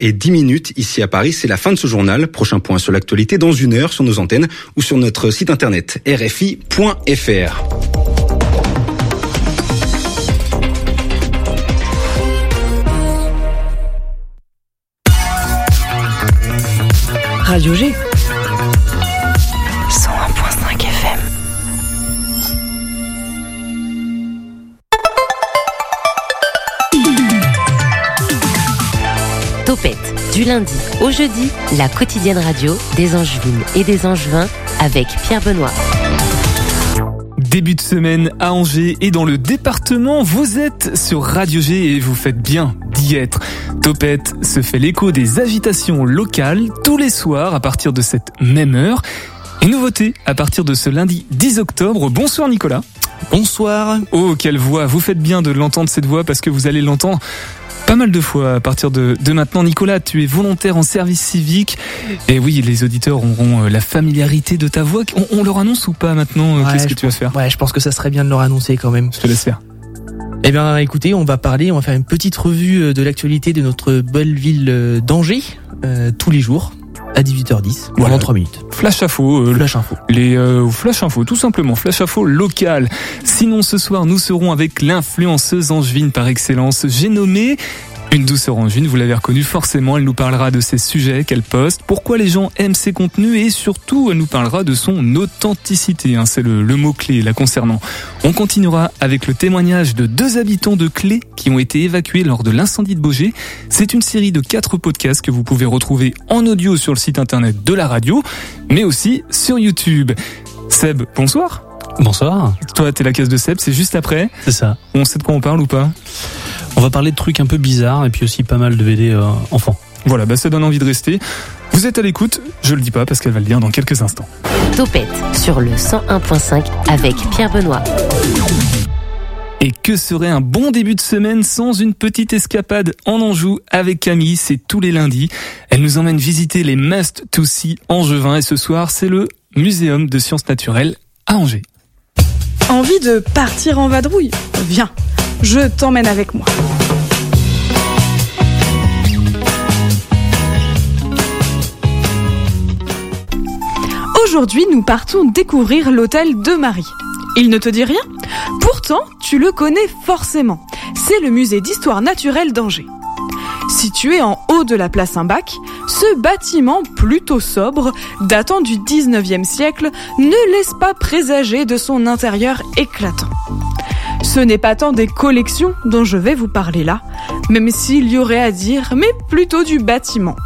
et 10 minutes ici à Paris. C'est la fin de ce journal. Prochain point sur l'actualité dans une heure sur nos antennes ou sur notre site internet rfi.fr. Radio G. du lundi au jeudi, la quotidienne radio des Angevines et des Angevins avec Pierre Benoît. Début de semaine à Angers et dans le département, vous êtes sur Radio G et vous faites bien d'y être. Topette se fait l'écho des agitations locales tous les soirs à partir de cette même heure. Et nouveauté à partir de ce lundi 10 octobre. Bonsoir Nicolas. Bonsoir. Oh, quelle voix. Vous faites bien de l'entendre cette voix parce que vous allez l'entendre pas mal de fois à partir de, maintenant. Nicolas, tu es volontaire en service civique. Et oui, les auditeurs auront euh, la familiarité de ta voix. On, leur annonce ou pas maintenant euh, Qu'est-ce que tu vas faire? Ouais, je pense que ça serait bien de leur annoncer quand même. Je te laisse faire. Eh bien, écoutez, on va parler, on va faire une petite revue euh, de l'actualité de notre belle ville d'Angers tous les jours à 18h10 voilà. pendant 3 minutes. Flash info. Euh, flash info. Les euh, flash info, tout simplement. Flash info local. Sinon, ce soir, nous serons avec l'influenceuse angevine par excellence. J'ai nommé une douce orangine, vous l'avez reconnue forcément, elle nous parlera de ses sujets qu'elle poste, pourquoi les gens aiment ses contenus et surtout elle nous parlera de son authenticité, hein, c'est le, mot-clé la concernant. On continuera avec le témoignage de deux habitants de Clé qui ont été évacués lors de l'incendie de Beaugé. C'est une série de quatre podcasts que vous pouvez retrouver en audio sur le site internet de la radio, mais aussi sur YouTube. Seb, bonsoir. Bonsoir. Toi, t'es la case de Seb, c'est juste après. C'est ça. On sait de quoi on parle ou pas? On va parler de trucs un peu bizarres et puis aussi pas mal de BD euh, enfants. Voilà, bah ça donne envie de rester. Vous êtes à l'écoute, je le dis pas parce qu'elle va le dire dans quelques instants. Topette sur le 101.5 avec Pierre Benoît. Et que serait un bon début de semaine sans une petite escapade? En Anjou avec Camille, c'est tous les lundis. Elle nous emmène visiter les Must to See angevins et ce soir c'est le Muséum de sciences naturelles à Angers. Envie de partir en vadrouille? Viens je t'emmène avec moi. Aujourd'hui, nous partons découvrir l'hôtel de Marie. Il ne te dit rien? Pourtant, tu le connais forcément. C'est le musée d'histoire naturelle d'Angers. Situé en haut de la place Saint-Bac, ce bâtiment plutôt sobre, datant du 19e siècle, ne laisse pas présager de son intérieur éclatant. Ce n'est pas tant des collections dont je vais vous parler là, même s'il y aurait à dire, mais plutôt du bâtiment.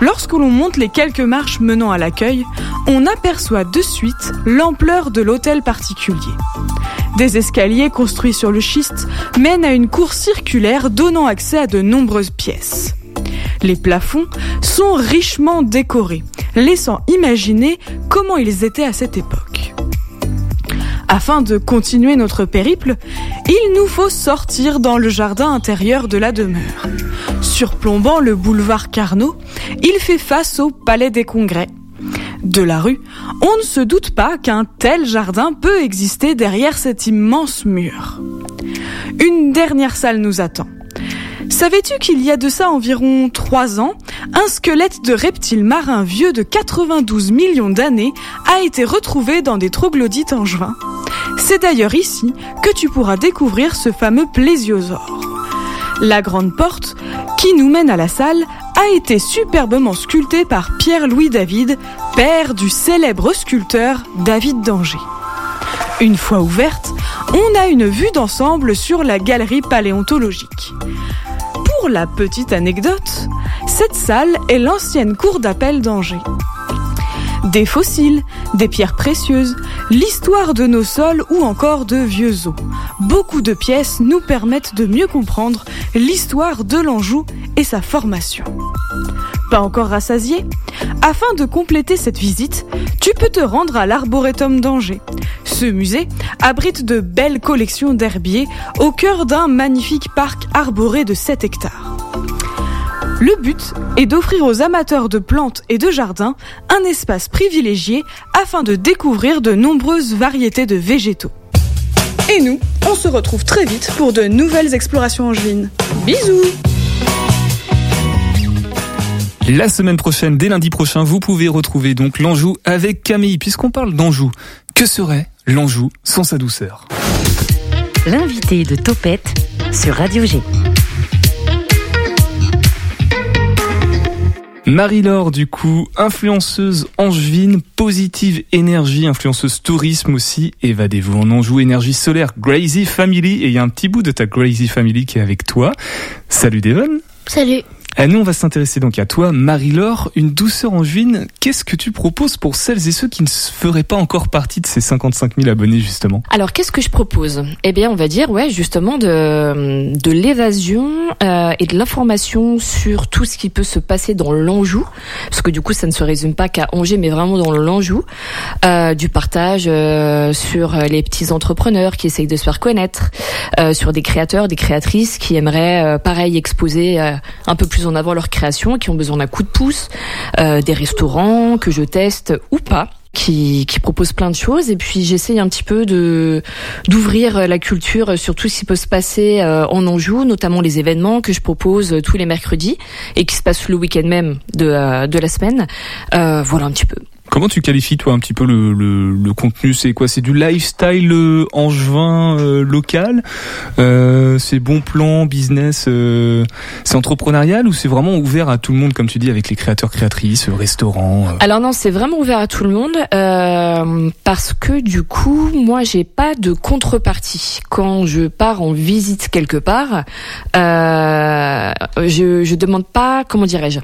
Lorsque l'on monte les quelques marches menant à l'accueil, on aperçoit de suite l'ampleur de l'hôtel particulier. Des escaliers construits sur le schiste mènent à une cour circulaire donnant accès à de nombreuses pièces. Les plafonds sont richement décorés, laissant imaginer comment ils étaient à cette époque. Afin de continuer notre périple, il nous faut sortir dans le jardin intérieur de la demeure. Surplombant le boulevard Carnot, il fait face au Palais des Congrès. De la rue, on ne se doute pas qu'un tel jardin peut exister derrière cet immense mur. Une dernière salle nous attend. Savais-tu qu'il y a de ça environ trois ans, un squelette de reptile marin vieux de 92 millions d'années a été retrouvé dans des troglodytes angevins C'est d'ailleurs ici que tu pourras découvrir ce fameux plésiosaure. La grande porte, qui nous mène à la salle, a été superbement sculptée par Pierre-Louis David, père du célèbre sculpteur David d'Angers. Une fois ouverte, on a une vue d'ensemble sur la galerie paléontologique. Pour la petite anecdote, cette salle est l'ancienne cour d'appel d'Angers. Des fossiles, des pierres précieuses, l'histoire de nos sols ou encore de vieux os. Beaucoup de pièces nous permettent de mieux comprendre l'histoire de l'Anjou et sa formation. Pas encore rassasié? Afin de compléter cette visite, tu peux te rendre à l'Arboretum d'Angers. Ce musée abrite de belles collections d'herbiers au cœur d'un magnifique parc arboré de 7 hectares. Le but est d'offrir aux amateurs de plantes et de jardins un espace privilégié afin de découvrir de nombreuses variétés de végétaux. Et nous, on se retrouve très vite pour de nouvelles explorations angevines. Bisous La semaine prochaine, dès lundi prochain, vous pouvez retrouver donc l'Anjou avec Camille. Puisqu'on parle d'Anjou, que serait l'Anjou sans sa douceur? L'invité de Topette sur Radio G. Marie-Laure, du coup, influenceuse angevine, positive énergie, influenceuse tourisme aussi, évadez-vous en Anjou, énergie solaire, Crazy Family, et il y a un petit bout de ta Crazy Family qui est avec toi. Salut Devon Salut. Et nous, on va s'intéresser donc à toi, Marie-Laure, une douceur angevine. Qu'est-ce que tu proposes pour celles et ceux qui ne feraient pas encore partie de ces 55 000 abonnés, justement? Alors, qu'est-ce que je propose? Eh bien, on va dire, ouais, justement, de, de l'évasion euh, et de l'information sur tout ce qui peut se passer dans l'Anjou. Parce que du coup, ça ne se résume pas qu'à Angers, mais vraiment dans l'Anjou. Euh, du partage euh, sur les petits entrepreneurs qui essayent de se faire connaître, euh, sur des créateurs, des créatrices qui aimeraient, euh, pareil, exposer euh, un peu plus en avant leur création, qui ont besoin d'un coup de pouce, euh, des restaurants que je teste ou pas. Qui, qui proposent plein de choses et puis j'essaye un petit peu de d'ouvrir la culture sur tout ce qui peut se passer euh, en Anjou, notamment les événements que je propose tous les mercredis et qui se passent le week-end même de, euh, de la semaine. Euh, voilà un petit peu. Comment tu qualifies toi un petit peu le, le, le contenu? C'est quoi? C'est du lifestyle euh, angevin euh, local? Euh, C'est bon plan, business euh, C'est entrepreneurial ou c'est vraiment ouvert à tout le monde comme tu dis avec les créateurs, créatrices, euh, restaurants Alors non, c'est vraiment ouvert à tout le monde parce que du coup, moi, j'ai pas de contrepartie. Quand je pars en visite quelque part. Je je demande pas, comment dirais-je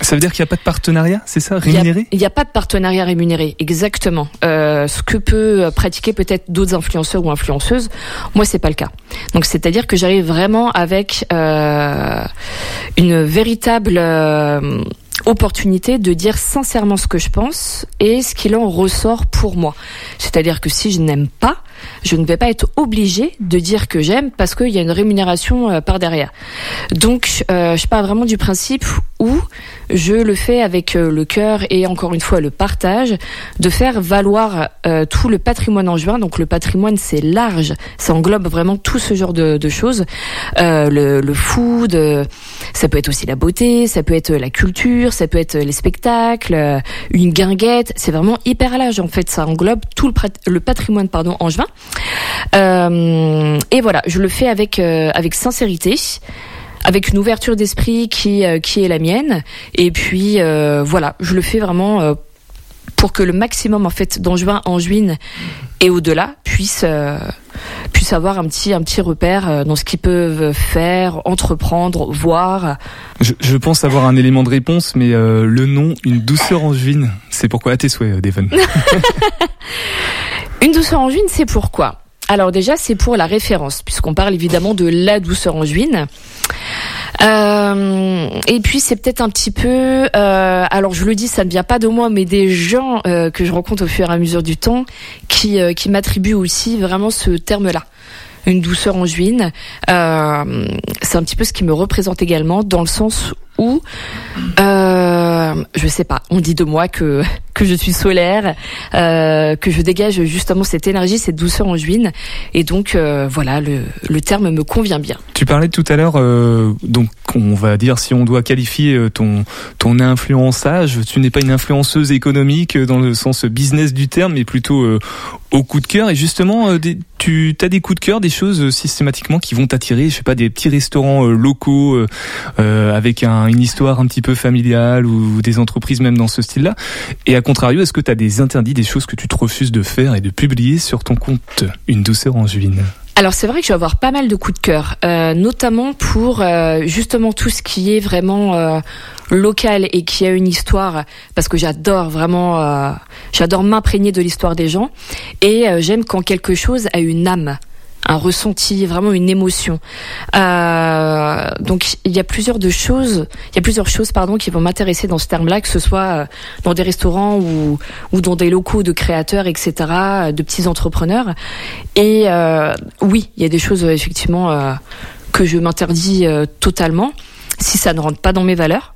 Ça veut dire qu'il n'y a pas de partenariat, c'est ça Rémunéré? Il n'y a, pas de partenariat rémunéré, exactement. Euh, ce que peut pratiquer peut-être d'autres influenceurs ou influenceuses, moi c'est pas le cas. Donc c'est-à-dire que j'arrive vraiment avec euh, une véritable euh, opportunité de dire sincèrement ce que je pense et ce qu'il en ressort pour moi. C'est-à-dire que si je n'aime pas, je ne vais pas être obligée de dire que j'aime parce qu'il y a une rémunération euh, par derrière. Donc, euh, je pars vraiment du principe où je le fais avec euh, le cœur et encore une fois le partage, de faire valoir euh, tout le patrimoine en juin. Donc, le patrimoine, c'est large, ça englobe vraiment tout ce genre de, de choses. Euh, le, le food, euh, ça peut être aussi la beauté, ça peut être la culture, ça peut être les spectacles, une guinguette. C'est vraiment hyper large en fait. Ça englobe tout le, le patrimoine pardon en juin. Euh, et voilà, je le fais avec euh, avec sincérité avec une ouverture d'esprit qui euh, qui est la mienne et puis voilà je le fais vraiment pour que le maximum en fait d'Angevin, Angevines et au-delà puisse puisse avoir un petit un petit repère dans ce qu'ils peuvent faire, entreprendre, voir. je, je pense avoir un élément de réponse, mais euh, le nom, une douceur angevine, c'est pourquoi à tes souhaits, Devon. Une douceur angevine, c'est pourquoi Alors déjà, c'est pour la référence, puisqu'on parle évidemment de la douceur angevine. Euh, et puis c'est peut-être un petit peu, euh, alors je le dis, ça ne vient pas de moi, mais des gens euh, que je rencontre au fur et à mesure du temps qui, qui m'attribuent aussi vraiment ce terme-là, une douceur angevine. Euh, c'est un petit peu ce qui me représente également, dans le sens où, euh, je sais pas, on dit de moi que que je suis solaire, euh, que je dégage justement cette énergie, cette douceur angevine, et donc euh, voilà, le, le terme me convient bien. Tu parlais tout à l'heure, euh, donc on va dire si on doit qualifier ton ton influençage, tu n'es pas une influenceuse économique dans le sens business du terme, mais plutôt au coup de cœur. Et justement, tu as des coups de cœur, des choses systématiquement qui vont t'attirer. Je sais pas, des petits restaurants locaux avec un, une histoire un petit peu familiale ou, des entreprises même dans ce style-là. Et à contrario, est-ce que tu as des interdits, des choses que tu te refuses de faire et de publier sur ton compte Une douceur angevine Alors c'est vrai que je vais avoir pas mal de coups de cœur, euh, notamment pour euh, justement tout ce qui est vraiment euh, local et qui a une histoire, parce que j'adore vraiment, j'adore m'imprégner de l'histoire des gens, et j'aime quand quelque chose a une âme un ressenti, vraiment une émotion. Euh, donc il y a plusieurs de choses, il y a plusieurs choses pardon qui vont m'intéresser dans ce terme-là, que ce soit euh, dans des restaurants ou ou dans des locaux de créateurs, etc., de petits entrepreneurs. Et euh, oui, il y a des choses euh, effectivement euh, que je m'interdis totalement si ça ne rentre pas dans mes valeurs.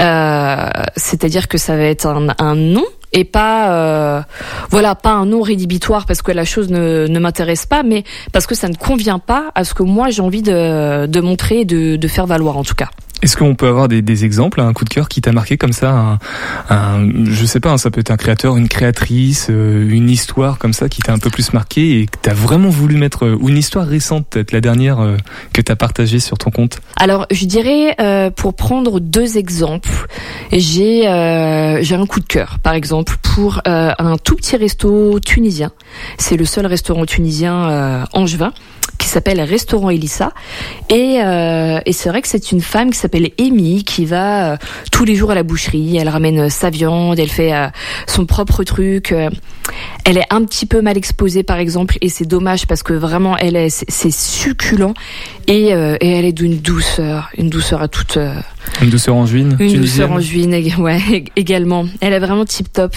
Euh, C'est-à-dire que ça va être un, un non et pas euh, voilà pas un non rédhibitoire parce que la chose ne, ne m'intéresse pas mais parce que ça ne convient pas à ce que moi j'ai envie de, de montrer et de, de faire valoir en tout cas Est-ce qu'on peut avoir des, des, exemples, un coup de cœur qui t'a marqué comme ça, un, un, je sais pas, hein, ça peut être un créateur, une créatrice, euh, une histoire comme ça qui t'a un peu plus marqué et que t'as vraiment voulu mettre, euh, ou une histoire récente, peut-être la dernière euh, que t'as partagée sur ton compte? Alors, je dirais, euh, pour prendre deux exemples, j'ai euh, j'ai un coup de cœur, par exemple, pour un tout petit resto tunisien. C'est le seul restaurant tunisien angevin qui s'appelle Restaurant Elissa. Et, euh, et c'est vrai que c'est une femme qui s'appelle Amy qui va euh, tous les jours à la boucherie. Elle ramène sa viande, elle fait euh, son propre truc. elle est un petit peu mal exposée par exemple et c'est dommage parce que vraiment elle est c'est succulent et, et elle est d'une douceur, une douceur à toute. Une douceur en juin. Une douceur en juin, ouais, également. Elle est vraiment tip top.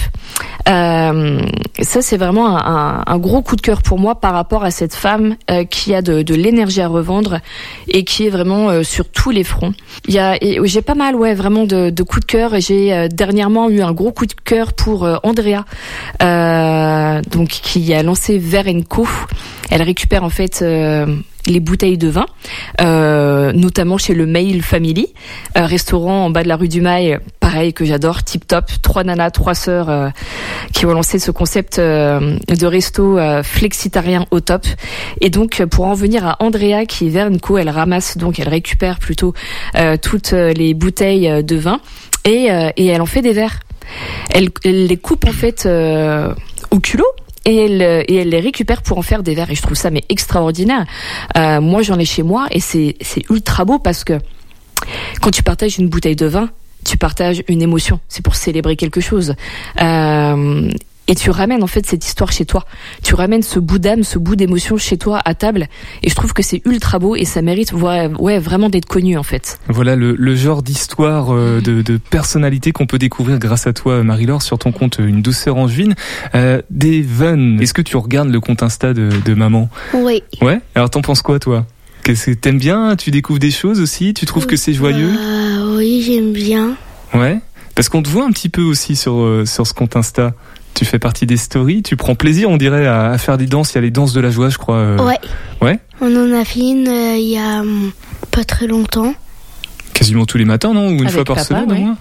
ça c'est vraiment un, un, gros coup de cœur pour moi par rapport à cette femme qui a de, de l'énergie à revendre et qui est vraiment euh, sur tous les fronts. Il y a, j'ai pas mal, ouais, vraiment de, de coups de cœur. J'ai euh, dernièrement eu un gros coup de cœur pour euh, Andrea, donc qui a lancé Ver Co. Elle récupère en fait les bouteilles de vin, euh, notamment chez le Mail Family, un restaurant en bas de la rue du Mail, pareil que j'adore, tip top, trois nanas, trois sœurs euh, qui ont lancé ce concept euh, de resto euh, flexitarien au top. Et donc pour en venir à Andrea qui est Vernco, elle ramasse donc, elle récupère plutôt toutes les bouteilles de vin et, et elle en fait des verres. Elle, elle les coupe en fait au culot et elle, et elle les récupère pour en faire des verres et je trouve ça mais extraordinaire. Euh, moi j'en ai chez moi et c'est ultra beau parce que quand tu partages une bouteille de vin, tu partages une émotion. C'est pour célébrer quelque chose. Euh, et tu ramènes en fait cette histoire chez toi. Tu ramènes ce bout d'âme, ce bout d'émotion chez toi à table. Et je trouve que c'est ultra beau et ça mérite ouais, ouais vraiment d'être connu en fait. Voilà le, le genre d'histoire, euh, de, de, personnalité qu'on peut découvrir grâce à toi Marie-Laure sur ton compte Une douceur en juin. Euh, Devon, est-ce que tu regardes le compte Insta de, de maman? Oui. Ouais? Alors t'en penses quoi toi? Qu'est-ce que t'aimes bien? Tu découvres des choses aussi? Tu trouves que c'est joyeux? Euh, Oui, j'aime bien. Ouais? Parce qu'on te voit un petit peu aussi sur, euh, sur ce compte Insta. Tu fais partie des stories, tu prends plaisir, on dirait, à, faire des danses. Il y a les danses de la joie, je crois. Euh. Ouais. Ouais. On en a fait une euh, il y a hum, pas très longtemps. Quasiment tous les matins, non? Ou une fois par semaine, au moins?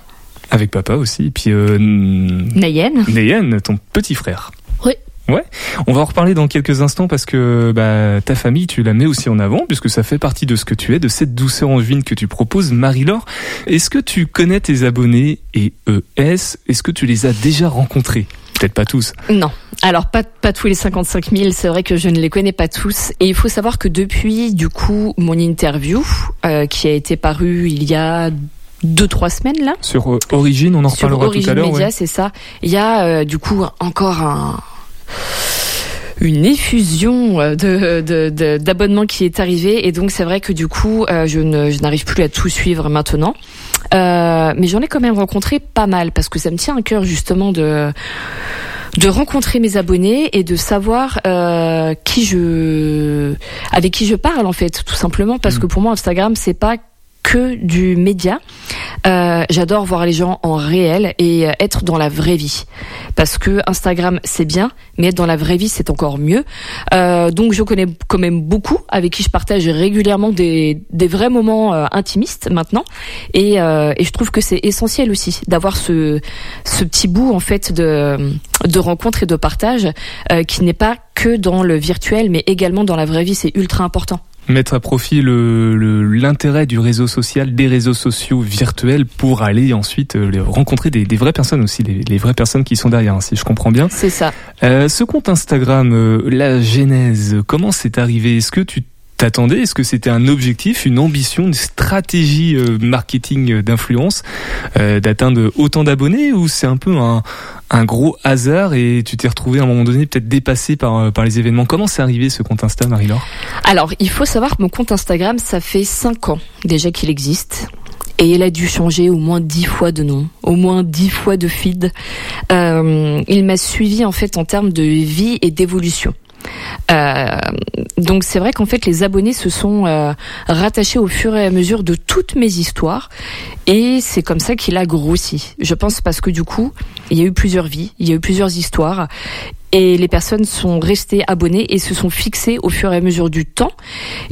Avec papa aussi. Et puis euh, Nayen. Nayen, ton petit frère. Oui. Ouais, on va en reparler dans quelques instants parce que bah, ta famille, tu la mets aussi en avant puisque ça fait partie de ce que tu es, de cette douceur angevine que tu proposes. Marie-Laure, est-ce que tu connais tes abonnés? Et ES Est-ce que tu les as déjà rencontrés? Peut-être pas tous. Non. Alors pas pas tous les 55 000. C'est vrai que je ne les connais pas tous. Et il faut savoir que depuis du coup mon interview euh, qui a été parue il y a deux trois semaines là. Sur euh, Origine, on en reparlera tout à l'heure. Ouais. c'est ça. Il y a euh, du coup encore un une effusion de, d'abonnements qui est arrivée. Et donc c'est vrai que du coup je, ne, je n'arrive plus à tout suivre maintenant. Euh, mais j'en ai quand même rencontré pas mal parce que ça me tient à cœur justement de de rencontrer mes abonnés et de savoir euh, qui je avec qui je parle en fait tout simplement. Parce mmh. que pour moi Instagram c'est pas que du média. Euh, J'adore voir les gens en réel et euh, être dans la vraie vie. Parce que Instagram, c'est bien, mais être dans la vraie vie, c'est encore mieux. Euh, donc je connais quand même beaucoup avec qui je partage régulièrement des, des vrais moments euh, intimistes maintenant. Et, euh, et je trouve que c'est essentiel aussi d'avoir ce, ce petit bout en fait de, de rencontre et de partage qui n'est pas que dans le virtuel, mais également dans la vraie vie. C'est ultra important mettre à profit l'intérêt le, du réseau social, des réseaux sociaux virtuels pour aller ensuite euh, rencontrer des, des, vraies personnes aussi, les, les, vraies personnes qui sont derrière, hein, si je comprends bien. C'est ça. Euh, ce compte Instagram, euh, la genèse, comment c'est arrivé? Est-ce que tu t'attendais? Est-ce que c'était un objectif, une ambition, une stratégie euh, marketing euh, d'influence euh, d'atteindre autant d'abonnés ou c'est un peu un, un, gros hasard et tu t'es retrouvé à un moment donné peut-être dépassé par, par les événements Comment c'est arrivé ce compte Insta, Marie-Laure? Alors, il faut savoir que mon compte Instagram, ça fait 5 ans déjà qu'il existe. Et il a dû changer au moins dix fois de nom, au moins dix fois de feed. Euh, il m'a suivi en fait en termes de vie et d'évolution. Euh, donc c'est vrai qu'en fait les abonnés se sont euh, rattachés au fur et à mesure de toutes mes histoires et c'est comme ça qu'il a grossi. Je pense parce que du coup il y a eu plusieurs vies, il y a eu plusieurs histoires et les personnes sont restées abonnées et se sont fixées au fur et à mesure du temps.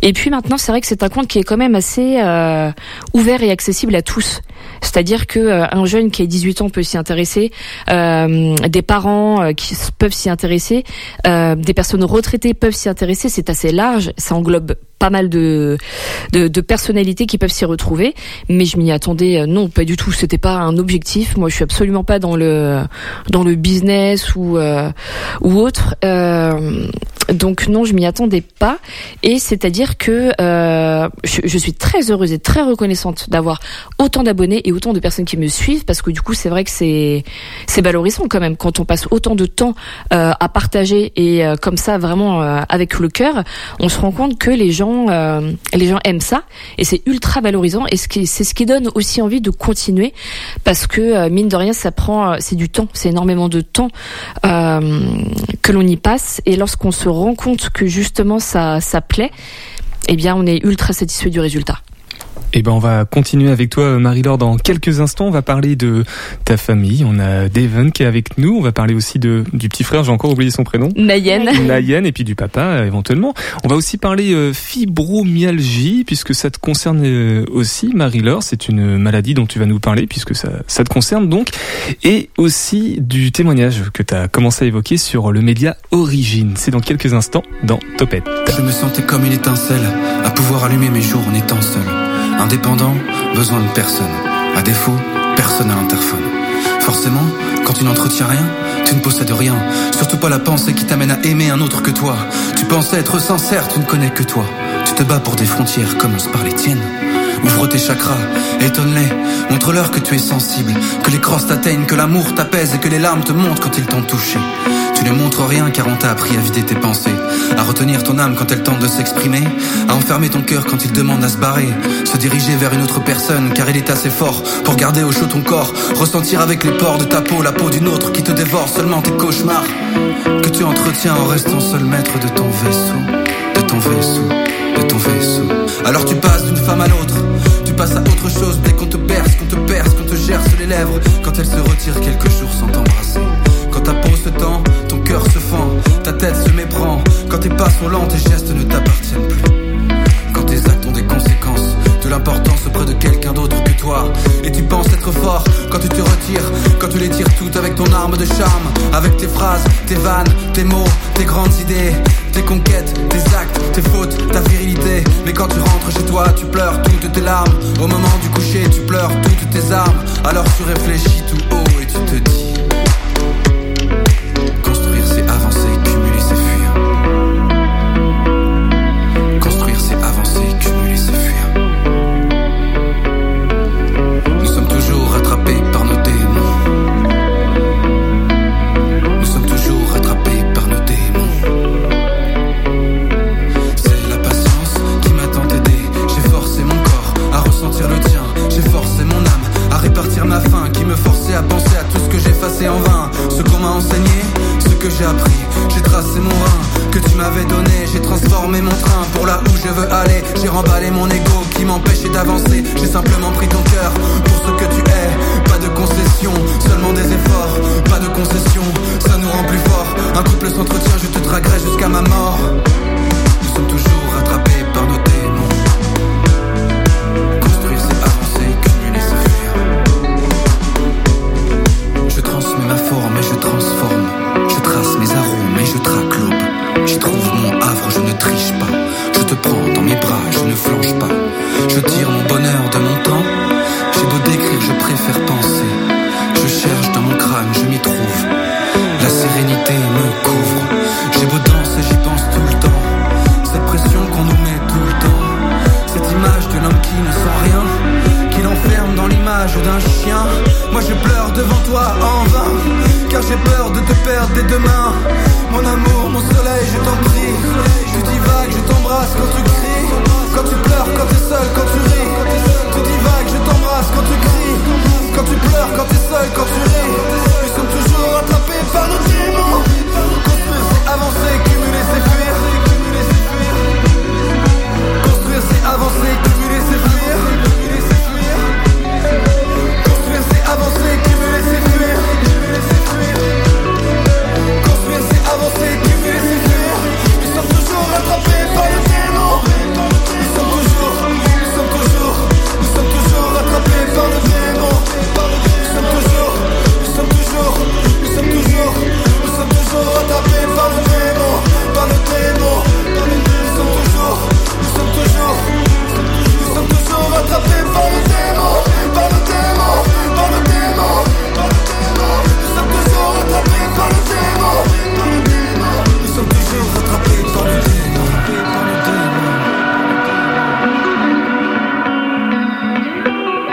Et puis maintenant, c'est vrai que c'est un compte qui est quand même assez euh, ouvert et accessible à tous. C'est-à-dire que euh, un jeune qui a 18 ans peut s'y intéresser, euh, des parents euh, qui peuvent s'y intéresser, euh, des personnes retraitées peuvent s'y intéresser. C'est assez large, ça englobe pas mal de, de, de personnalités qui peuvent s'y retrouver. Mais je m'y attendais, euh, non, pas du tout. C'était pas un objectif. Moi, je suis absolument pas dans le dans le business ou euh, ou autre. Euh, donc non, je m'y attendais pas. Et c'est-à-dire que euh, je, suis très heureuse et très reconnaissante d'avoir autant d'abonnés et autant de personnes qui me suivent parce que du coup, c'est vrai que c'est c'est valorisant quand même quand on passe autant de temps euh, à partager et euh, comme ça vraiment euh, avec le cœur, on se rend compte que les gens euh, les gens aiment ça et c'est ultra valorisant et ce qui c'est ce qui donne aussi envie de continuer parce que euh, mine de rien, ça prend c'est du temps, c'est énormément de temps que l'on y passe et lorsqu'on se rend compte que justement ça ça plaît, eh bien on est ultra satisfait du résultat. Eh ben, on va continuer avec toi, Marie-Laure, dans quelques instants. On va parler de ta famille. On a Devon qui est avec nous. On va parler aussi de, du petit frère, j'ai encore oublié son prénom. Mayenne. Nayen et puis du papa euh, éventuellement. On va aussi parler euh, fibromyalgie puisque ça te concerne euh, aussi Marie-Laure, c'est une maladie dont tu vas nous parler puisque ça, ça te concerne donc et aussi du témoignage que tu as commencé à évoquer sur le média Origine. C'est dans quelques instants dans Topette. Je me sentais comme une étincelle, à pouvoir allumer mes jours en étant seul. Indépendant, besoin de personne. À défaut, personne à l'interphone. Forcément, quand tu n'entretiens rien, tu ne possèdes rien. Surtout pas la pensée qui t'amène à aimer un autre que toi. Tu pensais être sincère, tu ne connais que toi. Tu te bats pour des frontières, commence par les tiennes. Ouvre tes chakras, étonne-les, montre-leur que tu es sensible, que les crosses t'atteignent, que l'amour t'apaise et que les larmes te montent quand ils t'ont touché. Tu ne montres rien car on t'a appris à vider tes pensées, à retenir ton âme quand elle tente de s'exprimer, à enfermer ton cœur quand il demande à se barrer, se diriger vers une autre personne car il est assez fort pour garder au chaud ton corps, ressentir avec les pores de ta peau la peau d'une autre qui te dévore seulement tes cauchemars, que tu entretiens en restant seul maître de ton vaisseau, de ton vaisseau, de ton vaisseau. Alors tu passes d'une femme à l'autre, passes à autre chose dès qu'on te perce, qu'on te perce, qu'on te gerce les lèvres, quand elle se retire quelques jours sans t'embrasser. Quand ta peau se tend, ton cœur se fend, ta tête se méprend. Quand tes pas sont lents, tes gestes ne t'appartiennent plus. Quand tes actes ont des conséquences, de l'importance auprès de quelqu'un d'autre que toi. Et tu penses être fort quand tu te retires, quand tu les tires toutes avec ton arme de charme, avec tes phrases, tes vannes, tes mots, tes grandes idées, tes conquêtes, tes actes, tes fautes, ta virilité. Mais quand tu rentres chez toi, tu pleures toutes tes larmes. Au moment du coucher, tu pleures toutes tes armes. Alors tu réfléchis tout haut et tu te dis.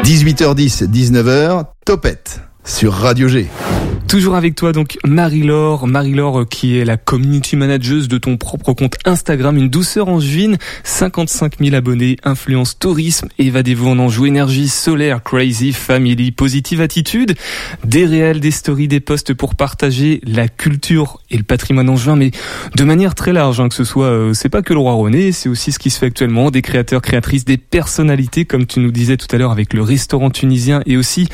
18h10, 19h, Topette sur Radio G. Toujours avec toi donc Marie-Laure, Marie-Laure euh, qui est la community manager de ton propre compte Instagram, une douceur en juin, 55 000 abonnés, influence tourisme, évadez-vous en Anjou, énergie solaire, crazy, family, positive attitude, des réels, des stories, des posts pour partager la culture et le patrimoine en juin, mais de manière très large, hein, que ce soit, euh, c'est pas que le roi René, c'est aussi ce qui se fait actuellement, des créateurs, créatrices, des personnalités, comme tu nous disais tout à l'heure avec le restaurant tunisien et aussi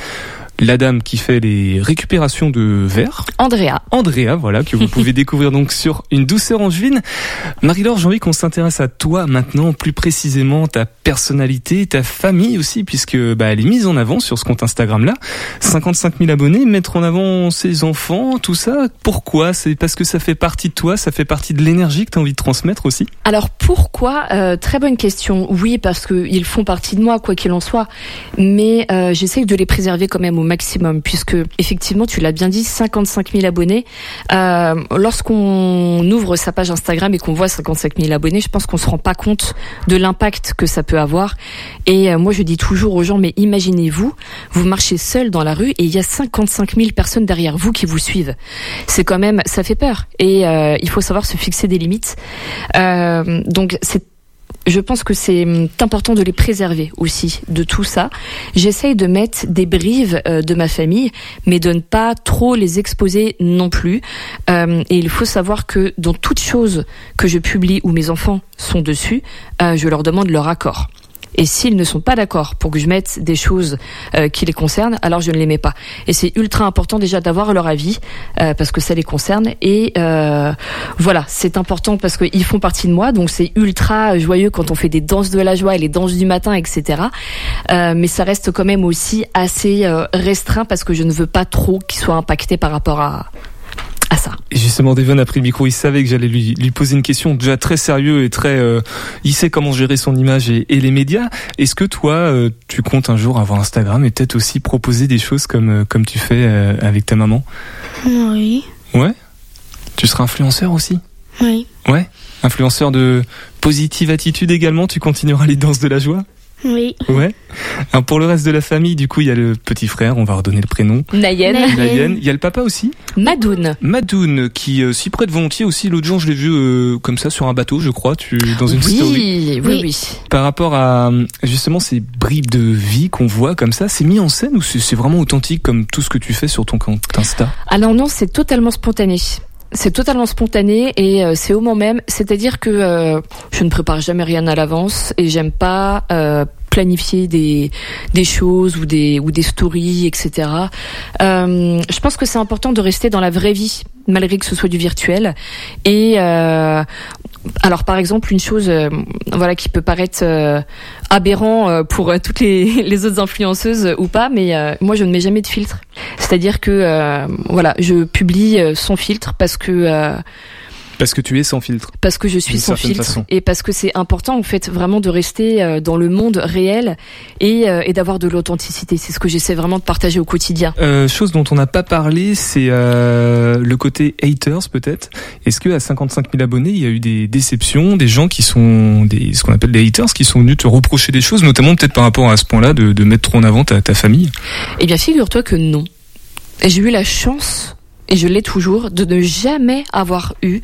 la dame qui fait les récupérations de verre. Andrea. Andrea, voilà, que vous pouvez découvrir donc sur Une douceur angevine. Marie-Laure, j'ai envie qu'on s'intéresse à toi maintenant, plus précisément ta personnalité, ta famille aussi, puisque bah, elle est mise en avant sur ce compte Instagram là. 55 000 abonnés, mettre en avant ses enfants, tout ça. Pourquoi? C'est parce que ça fait partie de toi, ça fait partie de l'énergie que tu as envie de transmettre aussi? Alors pourquoi? Euh, Très bonne question. Oui, parce qu'ils font partie de moi, quoi qu'il en soit. Mais euh, j'essaie de les préserver quand même au puisque effectivement, tu l'as bien dit, 55 000 abonnés. Euh, Lorsqu'on ouvre sa page Instagram et qu'on voit 55 000 abonnés, je pense qu'on se rend pas compte de l'impact que ça peut avoir. Et euh, moi, je dis toujours aux gens, mais imaginez-vous, vous marchez seul dans la rue et il y a 55 000 personnes derrière vous qui vous suivent. C'est quand même, ça fait peur. Et euh, il faut savoir se fixer des limites. Donc c'est je pense que c'est hum, important de les préserver aussi de tout ça. J'essaye de mettre des brives euh, de ma famille, mais de ne pas trop les exposer non plus. Euh, et il faut savoir que dans toute chose que je publie où mes enfants sont dessus, euh, je leur demande leur accord. Et s'ils ne sont pas d'accord pour que je mette des choses euh, qui les concernent, alors je ne les mets pas. Et c'est ultra important déjà d'avoir leur avis euh, parce que ça les concerne. Et euh, voilà, c'est important parce qu'ils font partie de moi, donc c'est ultra joyeux quand on fait des danses de la joie et les danses du matin, etc. Euh, mais ça reste quand même aussi assez euh, restreint parce que je ne veux pas trop qu'ils soient impactés par rapport à à ça. Et justement, Devon a pris le micro, il savait que j'allais lui, lui poser une question déjà très sérieux et très... Euh, il sait comment gérer son image et, et les médias. Est-ce que toi, euh, tu comptes un jour avoir Instagram et peut-être aussi proposer des choses comme, euh, comme tu fais euh, avec ta maman? Oui. Ouais Tu seras influenceur aussi? Oui. Ouais Influenceur de positive attitude également, tu continueras les danses de la joie? Oui. Ouais. Alors pour le reste de la famille, du coup, il y a le petit frère, on va redonner le prénom. Nayen. Nayen. Il y a le papa aussi. Madoun. Madoun, qui euh, s'y prête volontiers aussi. L'autre jour, je l'ai vu euh, comme ça sur un bateau, je crois, tu dans une story. Oui, oui, oui. Par rapport à justement ces bribes de vie qu'on voit comme ça, c'est mis en scène ou c'est c'est vraiment authentique comme tout ce que tu fais sur ton compte Insta? Non, non, c'est totalement spontané. C'est totalement spontané et euh, c'est au moment même. C'est-à-dire que euh, je ne prépare jamais rien à l'avance et j'aime pas euh, planifier des des choses ou des ou des stories, etc. Euh, je pense que c'est important de rester dans la vraie vie malgré que ce soit du virtuel. Et euh, alors par exemple une chose euh, voilà qui peut paraître euh, aberrant euh, pour euh, toutes les, les autres influenceuses ou pas, mais euh, moi je ne mets jamais de filtre. C'est-à-dire que voilà, je publie sans filtre parce que Parce que tu es sans filtre. parce que je suis sans filtre façon. et parce que c'est important en fait vraiment de rester euh, dans le monde réel et, euh, et d'avoir de l'authenticité. C'est ce que j'essaie vraiment de partager au quotidien. Euh, chose dont on n'a pas parlé, c'est euh, le côté haters peut-être. Est-ce que à 55 000 abonnés, il y a eu des déceptions, des gens qui sont des ce qu'on appelle des haters, qui sont venus te reprocher des choses, notamment peut-être par rapport à ce point-là de, de mettre trop en avant ta, ta famille? Eh bien, figure-toi que non. J'ai eu la chance, et je l'ai toujours, de ne jamais avoir eu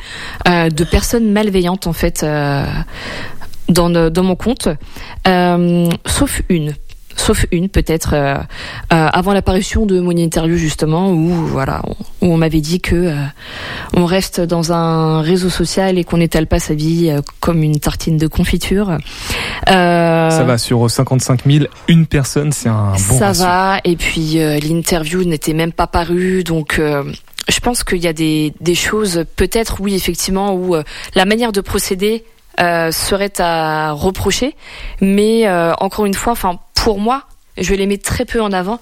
euh, de personnes malveillantes en fait euh, dans, le- dans mon compte, Euh, sauf une. Sauf une, peut-être euh, euh, avant l'apparition de mon interview justement, où voilà, on, où on m'avait dit que euh, on reste dans un réseau social et qu'on n'étale pas sa vie euh, comme une tartine de confiture. Euh, Ça va sur 55 000, une personne, c'est un bon ça ratio. va. Et puis euh, l'interview n'était même pas parue, donc euh, je pense qu'il y a des, des choses, peut-être oui effectivement, où euh, la manière de procéder euh, serait à reprocher. Mais euh, encore une fois, enfin pour moi, je les mets très peu en avant.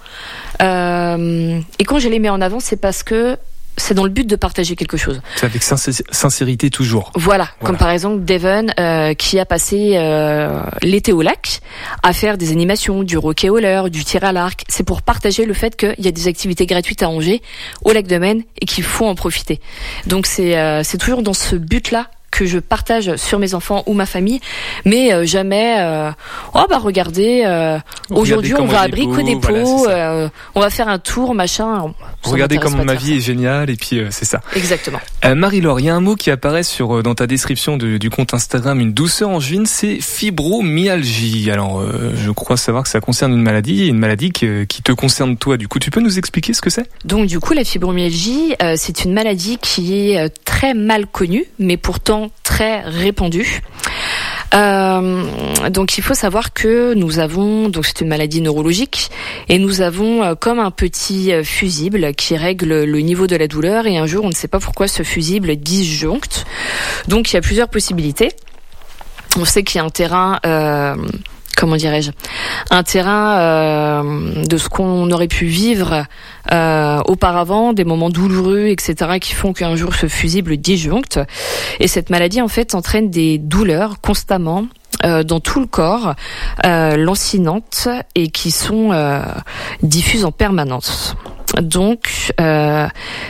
Et quand je les mets en avant, c'est parce que c'est dans le but de partager quelque chose. C'est avec sincé- sincérité toujours. Voilà, Voilà. comme par exemple Devon euh, qui a passé euh, l'été au lac à faire des animations, du roquet au leurre, du tir à l'arc. C'est pour partager le fait qu'il y a des activités gratuites à Angers, au lac de Maine, et qu'il faut en profiter. Donc c'est euh, c'est toujours dans ce but-là que je partage sur mes enfants ou ma famille, mais euh, jamais. euh, oh bah regardez, euh, aujourd'hui on va à Brico Dépôt, voilà, on va faire un tour, machin. Regardez comment ma vie est géniale et puis c'est ça. Exactement. Marie-Laure, il y a un mot qui apparaît sur dans ta description de- du compte Instagram une douceur angevine, c'est fibromyalgie. Alors je crois savoir que ça concerne une maladie, une maladie qui te concerne toi. Du coup, tu peux nous expliquer ce que c'est? Donc du coup, la fibromyalgie, euh, c'est une maladie qui est très mal connue, mais pourtant très répandue. Euh, donc il faut savoir que nous avons, donc c'est une maladie neurologique, et nous avons euh, comme un petit euh, fusible qui règle le niveau de la douleur, et un jour on ne sait pas pourquoi ce fusible disjoncte. Donc il y a plusieurs possibilités. On sait qu'il y a un terrain, comment dirais-je, un terrain euh, de ce qu'on aurait pu vivre euh, auparavant, des moments douloureux, etc., qui font qu'un jour ce fusible disjoncte. Et cette maladie, en fait, entraîne des douleurs constamment. euh, dans tout le corps, euh, lancinantes et qui sont diffuses en permanence. Donc, euh,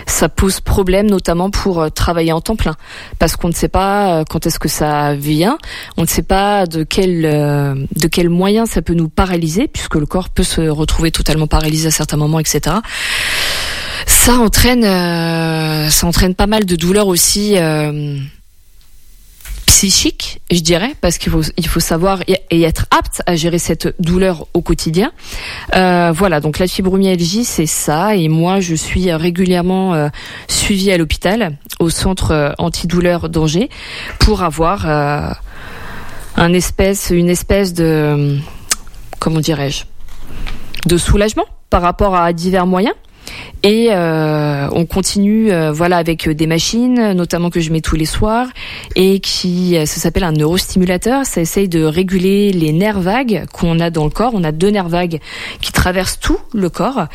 ça pose problème notamment pour euh, travailler en temps plein, parce qu'on ne sait pas euh, quand est-ce que ça vient, on ne sait pas de quel euh, de quel moyen ça peut nous paralyser, puisque le corps peut se retrouver totalement paralysé à certains moments, etc. Ça entraîne, ça entraîne pas mal de douleurs aussi. Euh, psychique, je dirais, parce qu'il faut il faut savoir et être apte à gérer cette douleur au quotidien. Euh, voilà, donc la fibromyalgie, c'est ça. Et moi, je suis régulièrement euh, suivie à l'hôpital, au centre euh, antidouleur d'Angers, pour avoir euh, un espèce, une espèce de, comment dirais-je, de soulagement par rapport à divers moyens. Et euh, on continue, euh, voilà, avec des machines, notamment que je mets tous les soirs, et qui, euh, ça s'appelle un neurostimulateur. Ça essaye de réguler les nerfs vagues qu'on a dans le corps. On a deux nerfs vagues qui traversent tout le corps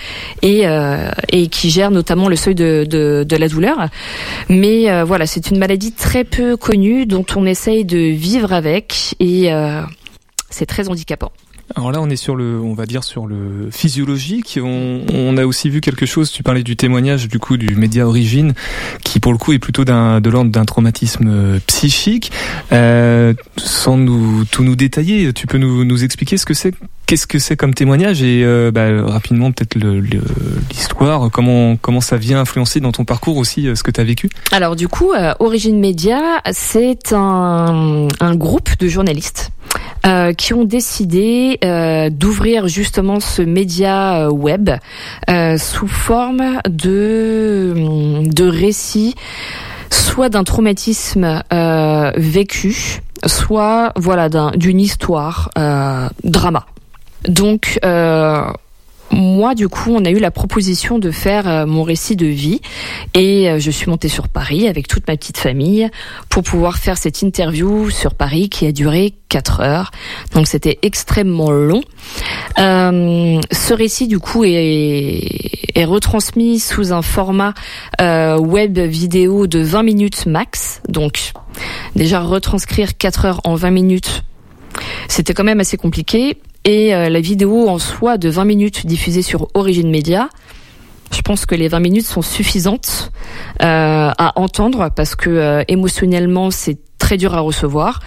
et euh, et qui gèrent notamment le seuil de de, de la douleur. Mais euh, voilà, c'est une maladie très peu connue dont on essaye de vivre avec et euh, c'est très handicapant. Alors là, on est sur le, on va dire sur le physiologique. On, on a aussi vu quelque chose. Tu parlais du témoignage du coup du média Origine, qui pour le coup est plutôt de l'ordre d'un traumatisme euh, psychique. Euh, sans nous tout nous détailler, tu peux nous, nous expliquer ce que c'est, qu'est-ce que c'est comme témoignage et euh, bah, rapidement peut-être le, le- l'histoire, comment comment ça vient influencer dans ton parcours aussi euh, ce que tu as vécu. Alors du coup, euh, Origine Média, c'est un, un groupe de journalistes euh, qui ont décidé euh, d'ouvrir justement ce média euh, web euh, sous forme de, de récits, soit d'un traumatisme euh, vécu, soit voilà d'un- d'une histoire euh, drama. Donc euh, moi, du coup, on a eu la proposition de faire euh, mon récit de vie et euh, je suis montée sur Paris avec toute ma petite famille pour pouvoir faire cette interview sur Paris qui a duré 4 heures. Donc c'était extrêmement long. Euh, ce récit, du coup, est, retransmis sous un format euh, web vidéo de 20 minutes max. Donc déjà retranscrire 4 heures en 20 minutes, c'était quand même assez compliqué. Et euh, la vidéo en soi de 20 minutes diffusée sur Origine Média, je pense que les 20 minutes sont suffisantes euh, à entendre parce que euh, émotionnellement c'est très dur à recevoir.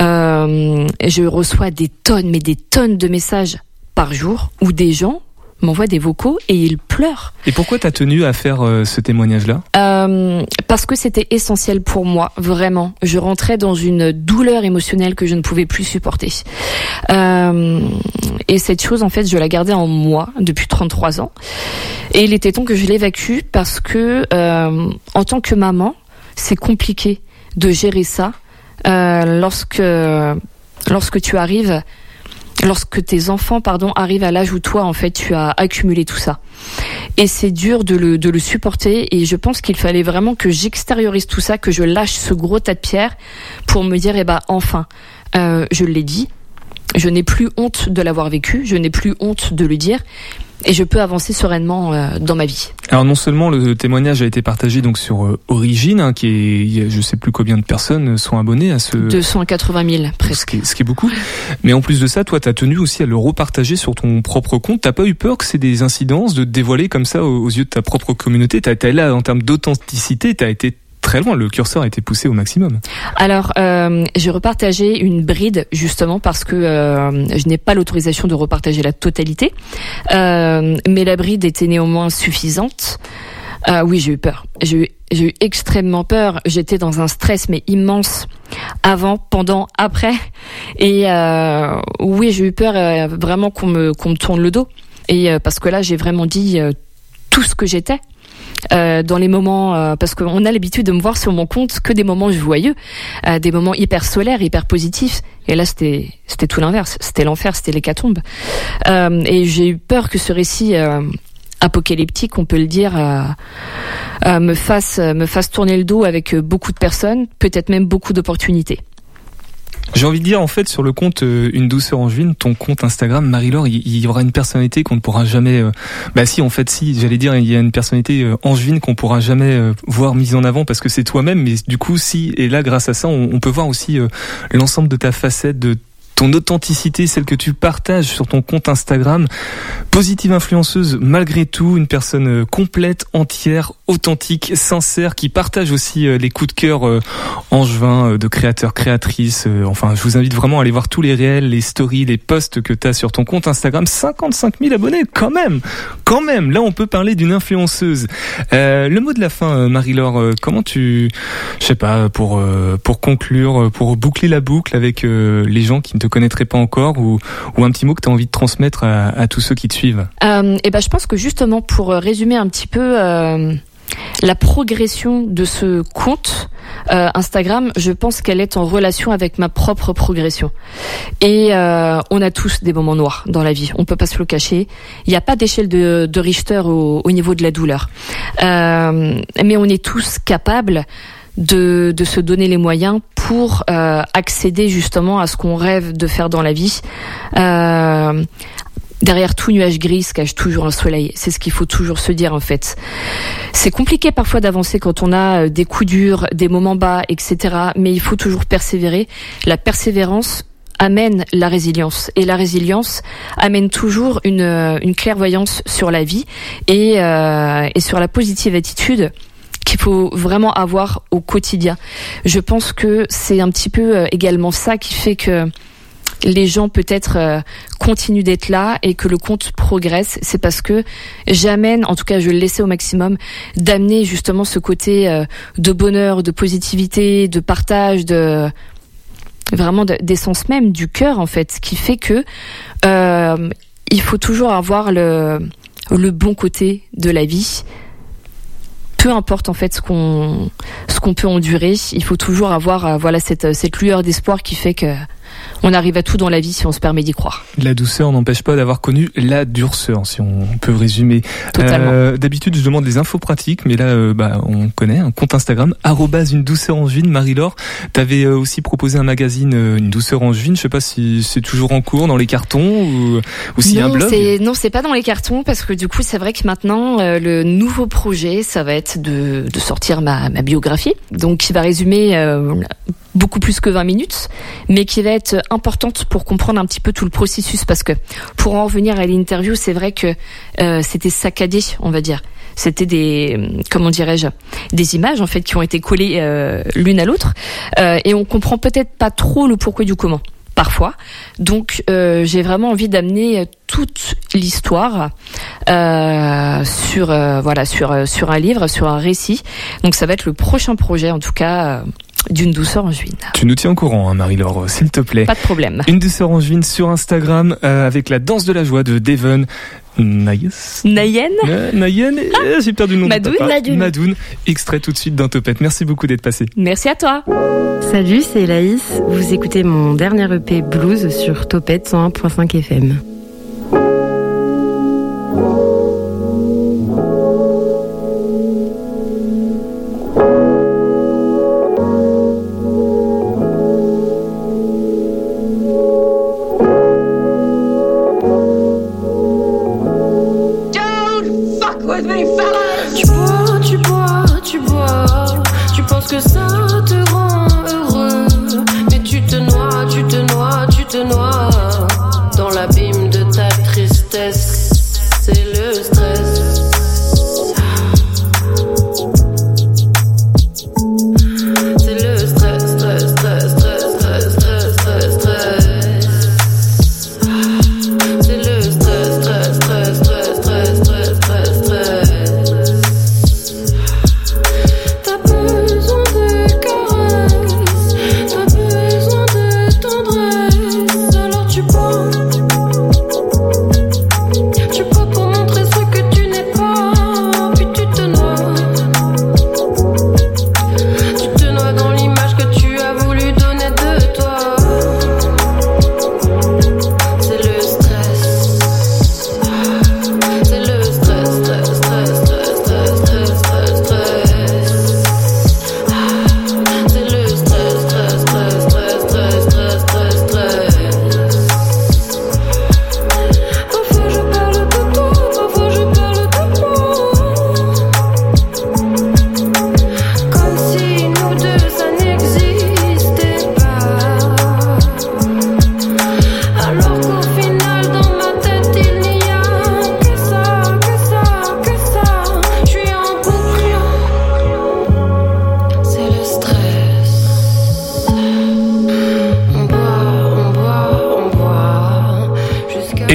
Euh, je reçois des tonnes, mais des tonnes de messages par jour où des gens m'envoient des vocaux et ils pleurent. Et pourquoi t'as tenu à faire euh, ce témoignage-là? Euh, parce que c'était essentiel pour moi, vraiment. Je rentrais dans une douleur émotionnelle que je ne pouvais plus supporter. Euh, et cette chose, en fait, je la gardais en moi depuis 33 ans. Et il était temps que je l'évacue parce que, en tant que maman, c'est compliqué de gérer ça lorsque lorsque tu arrives lorsque tes enfants pardon arrivent à l'âge où toi en fait tu as accumulé tout ça. Et c'est dur de le de le supporter et je pense qu'il fallait vraiment que j'extériorise tout ça que je lâche ce gros tas de pierres pour me dire eh ben enfin euh, je l'ai dit je n'ai plus honte de l'avoir vécu je n'ai plus honte de le dire et je peux avancer sereinement euh, dans ma vie Alors non seulement le témoignage a été partagé donc sur euh, Origine, hein, qui est, je sais plus combien de personnes sont abonnées à ce, 280 000 ce presque qui, est, ce qui est beaucoup. Mais en plus de ça, toi, t'as tenu aussi à le repartager sur ton propre compte. T'as pas eu peur que c'est des incidences de te dévoiler comme ça aux, aux yeux de ta propre communauté? T'as été là en termes d'authenticité, t'as été très loin. Le curseur a été poussé au maximum. Alors, euh, j'ai repartagé une bride justement parce que euh, je n'ai pas l'autorisation de repartager la totalité, euh, mais la bride était néanmoins suffisante. Euh, oui, j'ai eu peur. J'ai eu, eu extrêmement peur. J'étais dans un stress mais immense avant, pendant, après. Et oui, j'ai eu peur vraiment qu'on me qu'on me tourne le dos. Et parce que là, j'ai vraiment dit tout ce que j'étais. Euh, dans les moments euh, parce qu'on a l'habitude de me voir sur mon compte que des moments joyeux, euh, des moments hyper solaires, hyper positifs. Et là, c'était c'était tout l'inverse. C'était l'enfer, c'était l'hécatombe. Euh, et j'ai eu peur que ce récit euh, apocalyptique, on peut le dire, euh, euh, me fasse me fasse tourner le dos avec beaucoup de personnes, peut-être même beaucoup d'opportunités. J'ai envie de dire en fait sur le compte euh, Une douceur angevine, ton compte Instagram, Marie-Laure, il, il y aura une personnalité qu'on ne pourra jamais. euh, bah si, en fait, si, j'allais dire, il y a une personnalité euh, angevine qu'on pourra jamais euh, voir mise en avant parce que c'est toi-même. Mais du coup, si et là, grâce à ça, on, on peut voir aussi euh, l'ensemble de ta facette, de ton authenticité, celle que tu partages sur ton compte Instagram. Positive influenceuse, malgré tout, une personne euh, complète, entière, authentique, sincère, qui partage aussi euh, les coups de cœur euh, angevins de créateurs, créatrices. Enfin, je vous invite vraiment à aller voir tous les réels, les stories, les posts que tu as sur ton compte Instagram. 55 000 abonnés, quand même Quand même Là, on peut parler d'une influenceuse. Euh, le mot de la fin, Marie-Laure, comment tu... Je sais pas, pour, pour conclure, pour boucler la boucle avec les gens qui ne te connaîtraient pas encore ou, un petit mot que tu as envie de transmettre à, tous ceux qui te suivent Euh, et ben, je pense que justement pour euh, résumer un petit peu euh, la progression de ce compte euh, Instagram, je pense qu'elle est en relation avec ma propre progression. Et on a tous des moments noirs dans la vie. On peut pas se le cacher. Il n'y a pas d'échelle de, de Richter au, au niveau de la douleur, mais on est tous capables de, de se donner les moyens pour euh, accéder justement à ce qu'on rêve de faire dans la vie. Euh, derrière tout nuage gris se cache toujours un soleil. C'est ce qu'il faut toujours se dire en fait. C'est compliqué parfois d'avancer quand on a euh, des coups durs, des moments bas, etc. Mais il faut toujours persévérer. La persévérance amène la résilience et la résilience amène toujours une, euh, une clairvoyance sur la vie et, euh, et sur la positive attitude qu'il faut vraiment avoir au quotidien. Je pense que c'est un petit peu euh, également ça qui fait que les gens peut-être euh, continuent d'être là et que le compte progresse, c'est parce que j'amène, en tout cas je le laissais au maximum, d'amener justement ce côté euh, de bonheur, de positivité, de partage, de vraiment de- d'essence même du cœur en fait, qui fait que il faut toujours avoir le bon côté de la vie. Peu importe en fait ce qu'on ce qu'on peut endurer, il faut toujours avoir euh, voilà cette cette lueur d'espoir qui fait que on arrive à tout dans la vie si on se permet d'y croire. La douceur n'empêche pas d'avoir connu la durceur, si on peut résumer. Totalement. Euh, D'habitude, je demande des infos pratiques, mais là, euh, bah, on connaît un compte Instagram, arrobase une douceur angevine. Marie-Laure, t'avais euh, aussi proposé un magazine, euh, une douceur angevine. Je sais pas si c'est toujours en cours dans les cartons ou, ou s'il y a un non, blog. non, c'est pas dans les cartons parce que du coup, c'est vrai que maintenant le nouveau projet, ça va être de, de sortir ma, ma biographie, donc qui va résumer beaucoup plus que 20 minutes, mais qui va être importante pour comprendre un petit peu tout le processus parce que pour en revenir à l'interview, c'est vrai que euh, c'était saccadé, on va dire. C'était des, comment dirais-je, des images en fait qui ont été collées euh, l'une à l'autre, euh, et on comprend peut-être pas trop le pourquoi du comment parfois. Donc euh, j'ai vraiment envie d'amener toute l'histoire euh, sur euh, voilà sur euh, sur un livre, sur un récit. Donc ça va être le prochain projet en tout cas euh, d'une douceur en juin. Tu nous tiens au courant, hein, Marie-Laure, s'il te plaît. Pas de problème. Une douceur angevine sur Instagram euh, avec la danse de la joie de Devon. Nayes Nayen Euh, Nayen, euh, j'ai perdu le nom de Madoun. papa. Madoun. Madoun. Extrait tout de suite d'un topette. Merci beaucoup d'être passé. Merci à toi. Salut, c'est Laïs. Vous écoutez mon dernier EP Blues sur Topette 101.5 FM.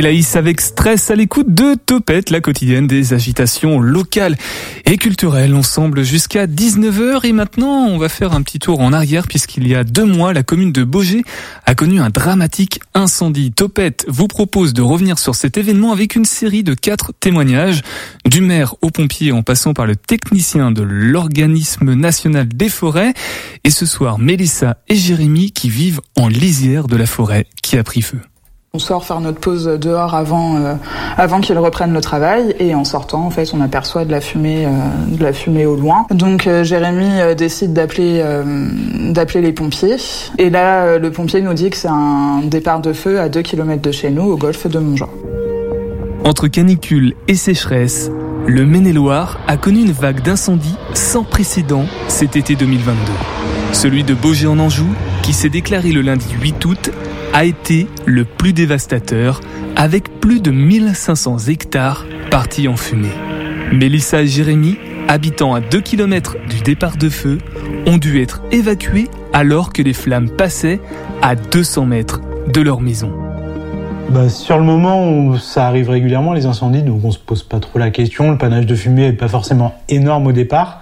Elaïs avec stress à l'écoute de Topette, la quotidienne des agitations locales et culturelles. On semble jusqu'à 19h et maintenant on va faire un petit tour en arrière puisqu'il y a deux mois, la commune de Beaugé a connu un dramatique incendie. Topette vous propose de revenir sur cet événement avec une série de quatre témoignages, du maire au pompier en passant par le technicien de l'organisme national des forêts. Et ce soir, Mélissa et Jérémy qui vivent en lisière de la forêt qui a pris feu. On sort faire notre pause dehors avant, euh, avant qu'ils reprennent le travail et en sortant, en fait, on aperçoit de la fumée, euh, de la fumée au loin. Donc euh, Jérémy euh, décide d'appeler, euh, d'appeler les pompiers et là, le pompier nous dit que c'est un départ de feu à 2 km de chez nous, au golfe de Montjean. Entre canicule et sécheresse, le Maine-et-Loire a connu une vague d'incendies sans précédent cet été 2022. Celui de Beaugé en Anjou, qui s'est déclaré le lundi 8 août, a été le plus dévastateur, avec plus de 1500 hectares partis en fumée. Mélissa et Jérémy, habitant à 2 km du départ de feu, ont dû être évacués alors que les flammes passaient à 200 mètres de leur maison. Bah, sur le moment, on- ça arrive régulièrement les incendies, donc on se pose pas trop la question. Le panache de fumée est pas forcément énorme au départ.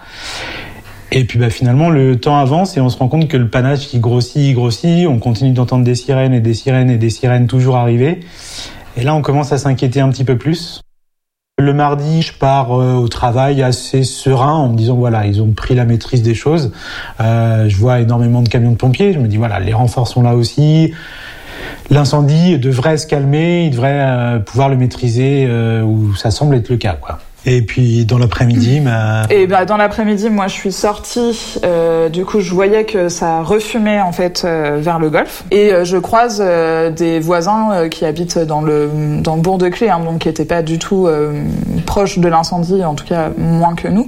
Et puis bah, finalement, le temps avance et on se rend compte que le panache il grossit, grossit. On continue d'entendre des sirènes et des sirènes et des sirènes toujours arriver. Et là, on commence à s'inquiéter un petit peu plus. Le mardi, je pars euh, au travail assez serein en me disant voilà, ils ont pris la maîtrise des choses. Euh, je vois énormément de camions de pompiers. Je me dis voilà, les renforts sont là aussi. L'incendie devrait se calmer, il devrait euh, pouvoir le maîtriser, euh, ou ça semble être le cas, quoi. Et puis dans l'après-midi, bah, Et bah, dans l'après-midi, moi, je suis sortie. euh, du coup, je voyais que ça refumait en fait euh, vers le golfe. Et euh, je croise des voisins qui habitent dans le dans le bourg de Clé, hein, donc qui n'étaient pas du tout proches de l'incendie, en tout cas moins que nous,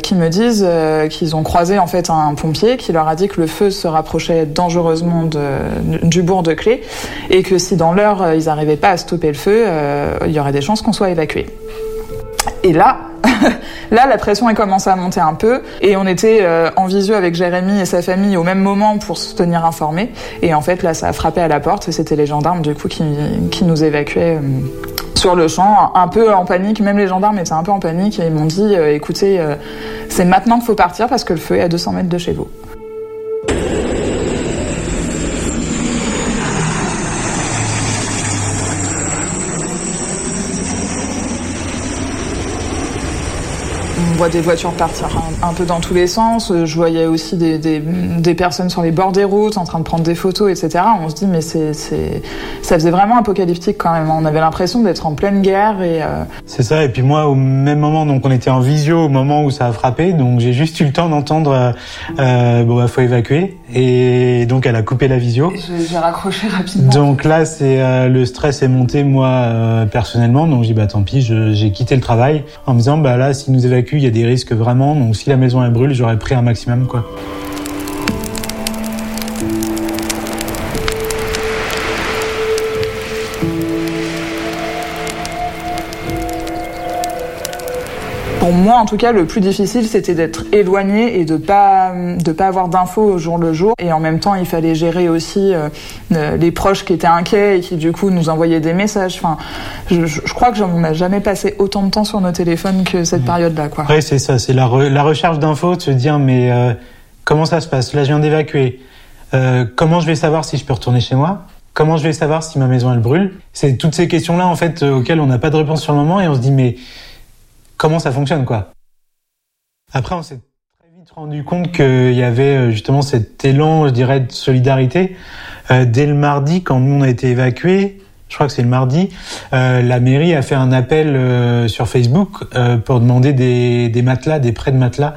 qui me disent qu'ils ont croisé en fait un pompier qui leur a dit que le feu se rapprochait dangereusement de, du bourg de Clé et que si dans l'heure ils n'arrivaient pas à stopper le feu, il y aurait des chances qu'on soit évacué. Et là, là, la pression elle commence à monter un peu, et on était euh, en visio avec Jérémy et sa famille au même moment pour se tenir informés. Et en fait, là, ça a frappé à la porte, et c'était les gendarmes du coup qui, nous évacuaient. euh, sur le champ, un peu en panique, même les gendarmes étaient un peu en panique et ils m'ont dit euh, écoutez, c'est maintenant qu'il faut partir parce que le feu est à 200 mètres de chez vous. Voit des voitures partir un, un peu dans tous les sens. Euh, Je voyais aussi des, des, des personnes sur les bords des routes en train de prendre des photos, etc. On se dit, mais c'est, c'est, ça faisait vraiment apocalyptique quand même. On avait l'impression d'être en pleine guerre et euh, c'est ça. Et puis moi, au même moment, donc on était en visio au moment où ça a frappé, donc j'ai juste eu le temps d'entendre euh, euh, bon, bah, faut évacuer. Et donc elle a coupé la visio. j'ai, j'ai raccroché rapidement. Donc là, c'est euh, le stress est monté moi euh, personnellement. Donc j'ai dit bah tant pis, je- j'ai quitté le travail en me disant bah là, s'ils nous évacuent, il y a des risques vraiment. Donc si la maison elle brûle, j'aurais pris un maximum quoi. Pour moi, en tout cas, le plus difficile, c'était d'être éloigné et de pas de pas avoir d'infos au jour le jour. Et en même temps, il fallait gérer aussi euh, euh, les proches qui étaient inquiets et qui du coup nous envoyaient des messages. Enfin, je, je- crois que j'en ai jamais passé autant de temps sur nos téléphones que cette période-là, quoi. Après, c'est ça, c'est la, re- la recherche d'infos, de se dire, mais euh, comment ça se passe? Là, je viens d'évacuer. Euh, comment je vais savoir si je peux retourner chez moi? Comment je vais savoir si ma maison, elle brûle? C'est toutes ces questions-là, en fait, euh, auxquelles on n'a pas de réponse sur le moment et on se dit, mais comment ça fonctionne, quoi Après, on s'est très vite rendu compte qu'il y avait euh, justement cet élan, je dirais, de solidarité. Euh, dès le mardi, quand nous, on a été évacués, je crois que c'est le mardi, euh, la mairie a fait un appel euh, sur Facebook euh, pour demander des, matelas, des prêts de matelas,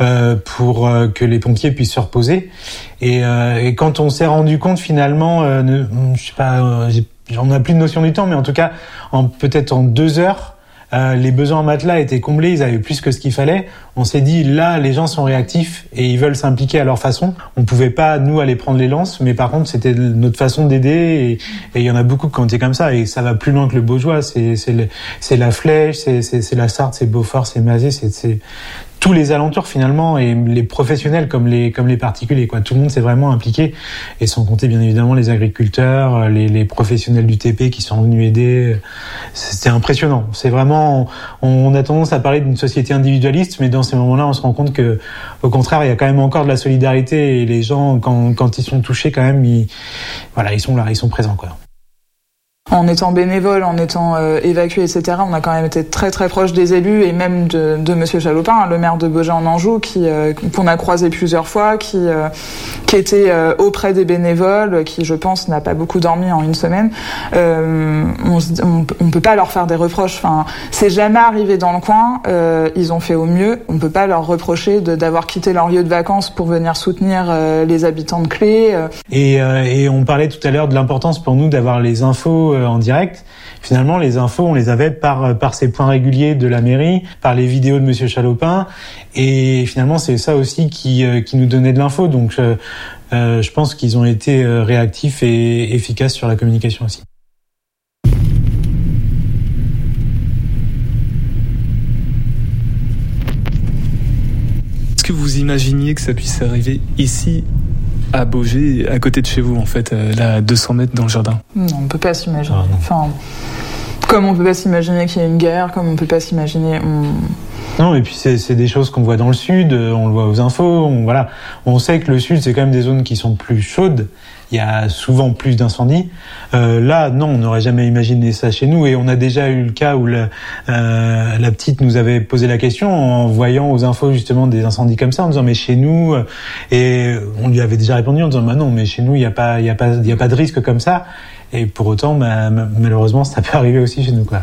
euh, pour euh, que les pompiers puissent se reposer. Et, euh, quand on s'est rendu compte finalement, euh, ne- je sais pas, euh, j'en ai plus de notion du temps, mais en tout cas, peut-être en deux heures, euh, les besoins en matelas étaient comblés, ils avaient plus que ce qu'il fallait. On s'est dit là, les gens sont réactifs et ils veulent s'impliquer à leur façon. On pouvait pas nous aller prendre les lances, mais par contre c'était notre façon d'aider et il y en a beaucoup qui ont été comme ça et ça va plus loin que le Beaujois. C'est la Flèche, c'est la Sarthe, c'est Beaufort, c'est Mazé, c'est tous les alentours finalement et les professionnels comme les comme les particuliers quoi. Tout le monde s'est vraiment impliqué et sans compter bien évidemment les agriculteurs les, les professionnels du TP qui sont venus aider. C'était impressionnant. C'est vraiment on, a tendance à parler d'une société individualiste mais dans ces moments-là on se rend compte que au contraire il y a quand même encore de la solidarité et les gens quand quand ils sont touchés quand même ils voilà ils sont là ils sont présents quoi en étant bénévole, en étant euh, évacué, etc., on a quand même été très très proche des élus et même de, de Monsieur Chalopin, le maire de Beaugé en Anjou, qui euh, qu'on a croisé plusieurs fois, qui euh, qui était euh, auprès des bénévoles, qui je pense n'a pas beaucoup dormi en une semaine. on, on, on, peut pas leur faire des reproches. Enfin, c'est jamais arrivé dans le coin. ils ont fait au mieux. On peut pas leur reprocher d'avoir quitté leur lieu de vacances pour venir soutenir les habitants de Clé. Et, et on parlait tout à l'heure de l'importance pour nous d'avoir les infos euh, en direct. Finalement, les infos, on les avait par euh, par ces points réguliers de la mairie, par les vidéos de Monsieur Chalopin, et finalement, c'est ça aussi qui euh, qui nous donnait de l'info. Donc, je pense qu'ils ont été réactifs et efficaces sur la communication aussi. Est-ce que vous imaginiez que ça puisse arriver ici à Beaugé, à côté de chez vous, en fait, euh, là, à 200 mètres dans le jardin Non, on peut pas s'imaginer. Ah, enfin, comme on peut pas s'imaginer qu'il y a une guerre, comme on peut pas s'imaginer. Non, et puis c'est des choses qu'on voit dans le sud, euh, on le voit aux infos, on, voilà. On sait que le sud, c'est quand même des zones qui sont plus chaudes il y a souvent plus d'incendies. Euh, là, non, on n'aurait jamais imaginé ça chez nous. Et on a déjà eu le cas où la, euh, la petite nous avait posé la question en voyant aux infos justement des incendies comme ça, en disant mais chez nous, euh, et on lui avait déjà répondu en disant bah non, mais chez nous il n'y a pas, y a pas, y a pas de risque comme ça. Et pour autant, bah, malheureusement, ça peut arriver aussi chez nous, quoi.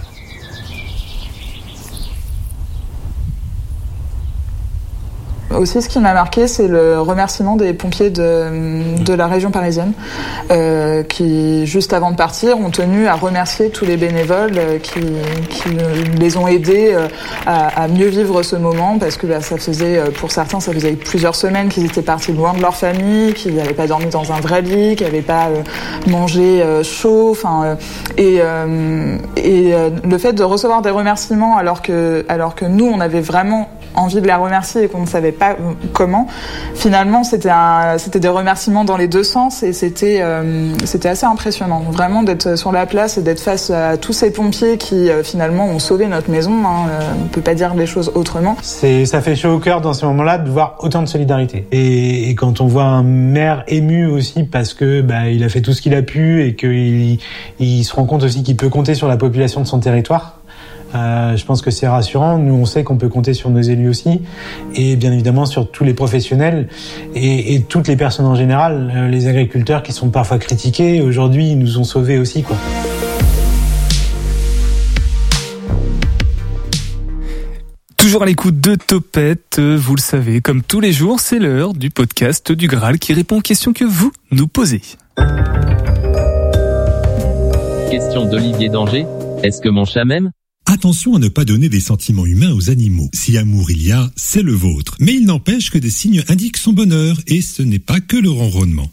Aussi, ce qui m'a marqué, c'est le remerciement des pompiers de, la région parisienne, euh, qui, juste avant de partir, ont tenu à remercier tous les bénévoles euh, qui, les ont aidés euh, à, mieux vivre ce moment, parce que bah, ça faisait, pour certains, ça faisait plusieurs semaines qu'ils étaient partis loin de leur famille, qu'ils n'avaient pas dormi dans un vrai lit, qu'ils n'avaient pas mangé chaud, enfin, et, et le fait de recevoir des remerciements alors que, alors que nous, on avait vraiment envie de les remercier et qu'on ne savait pas comment. Finalement, c'était c'était des remerciements dans les deux sens et c'était euh, c'était assez impressionnant, vraiment d'être sur la place et d'être face à tous ces pompiers qui euh, finalement ont sauvé notre maison. Hein. Euh, on peut pas dire les choses autrement. C'est ça fait chaud au cœur dans ces moments-là de voir autant de solidarité. Et, et, quand on voit un maire ému aussi parce que bah, il a fait tout ce qu'il a pu et qu'il il se rend compte aussi qu'il peut compter sur la population de son territoire. Euh, je pense que c'est rassurant. Nous, on sait qu'on peut compter sur nos élus aussi, et bien évidemment sur tous les professionnels et, et toutes les personnes en général, euh, les agriculteurs qui sont parfois critiqués. Aujourd'hui, ils nous ont sauvés aussi, quoi. Toujours à l'écoute de Topette, vous le savez, comme tous les jours, c'est l'heure du podcast du Graal qui répond aux questions que vous nous posez. Question d'Olivier Danger. Est-ce que mon chat m'aime? Attention à ne pas donner des sentiments humains aux animaux. Si amour il y a, c'est le vôtre. Mais il n'empêche que des signes indiquent son bonheur, et ce n'est pas que le ronronnement.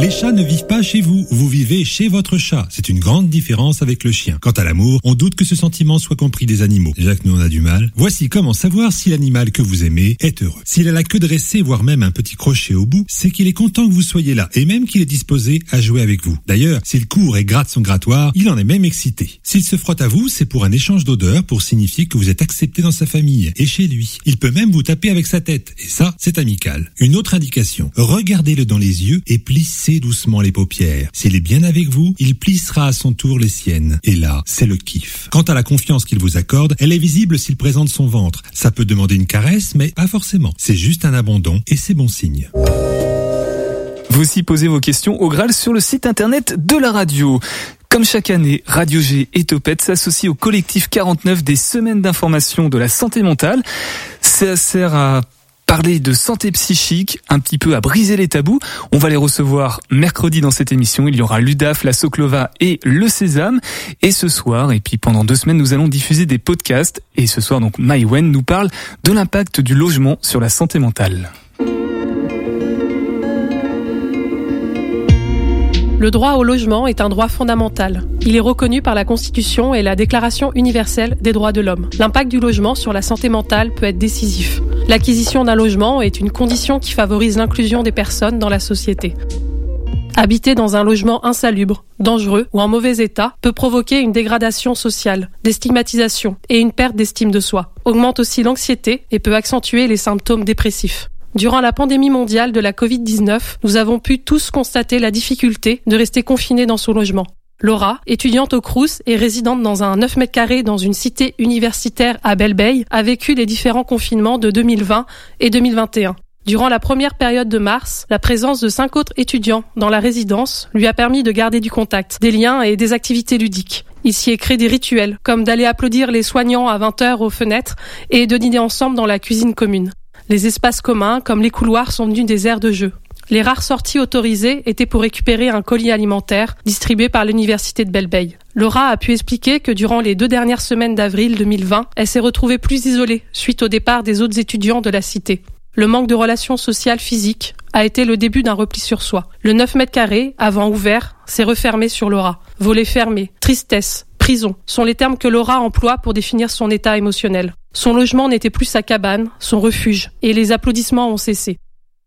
Les chats ne vivent pas chez vous, vous vivez chez votre chat. C'est une grande différence avec le chien. Quant à l'amour, on doute que ce sentiment soit compris des animaux. Déjà que nous on a du mal. Voici comment savoir si l'animal que vous aimez est heureux. S'il a la queue dressée, voire même un petit crochet au bout, c'est qu'il est content que vous soyez là et même qu'il est disposé à jouer avec vous. D'ailleurs, s'il court et gratte son grattoir, il en est même excité. S'il se frotte à vous, c'est pour un échange d'odeurs pour signifier que vous êtes accepté dans sa famille et chez lui. Il peut même vous taper avec sa tête et ça, c'est amical. Une autre indication, regardez-le dans les yeux et plissez doucement les paupières. S'il est bien avec vous, il plissera à son tour les siennes. Et là, c'est le kiff. Quant à la confiance qu'il vous accorde, elle est visible s'il présente son ventre. Ça peut demander une caresse, mais pas forcément. C'est juste un abandon et c'est bon signe. Vous aussi posez vos questions au Graal sur le site internet de la radio. Comme chaque année, Radio G et Topette s'associent au collectif 49 des semaines d'information de la santé mentale. Ça sert à parler de santé psychique, un petit peu à briser les tabous. On va les recevoir mercredi dans cette émission. Il y aura l'UDAF, la Soclova et le Sésame. Et ce soir, et puis pendant deux semaines, nous allons diffuser des podcasts. Et ce soir, donc, Maïwen nous parle de l'impact du logement sur la santé mentale. Le droit au logement est un droit fondamental. Il est reconnu par la Constitution et la Déclaration universelle des droits de l'homme. L'impact du logement sur la santé mentale peut être décisif. L'acquisition d'un logement est une condition qui favorise l'inclusion des personnes dans la société. Habiter dans un logement insalubre, dangereux ou en mauvais état peut provoquer une dégradation sociale, des stigmatisations et une perte d'estime de soi, augmente aussi l'anxiété et peut accentuer les symptômes dépressifs. Durant la pandémie mondiale de la Covid-19, nous avons pu tous constater la difficulté de rester confinés dans son logement. Laura, étudiante au Crous et résidente dans un 9 mètres carrés dans une cité universitaire à Belle a vécu les différents confinements de 2020 et 2021. Durant la première période de mars, la présence de cinq autres étudiants dans la résidence lui a permis de garder du contact, des liens et des activités ludiques. Il s'y est créé des rituels, comme d'aller applaudir les soignants à 20 heures aux fenêtres et de dîner ensemble dans la cuisine commune. Les espaces communs, comme les couloirs, sont devenus des aires de jeu. Les rares sorties autorisées étaient pour récupérer un colis alimentaire distribué par l'université de Belle Laura a pu expliquer que durant les deux dernières semaines d'avril 2020, elle s'est retrouvée plus isolée suite au départ des autres étudiants de la cité. Le manque de relations sociales physiques a été le début d'un repli sur soi. Le 9 mètres carrés, avant ouvert, s'est refermé sur Laura. Volet fermé, tristesse, sont les termes que Laura emploie pour définir son état émotionnel. Son logement n'était plus sa cabane, son refuge, et les applaudissements ont cessé.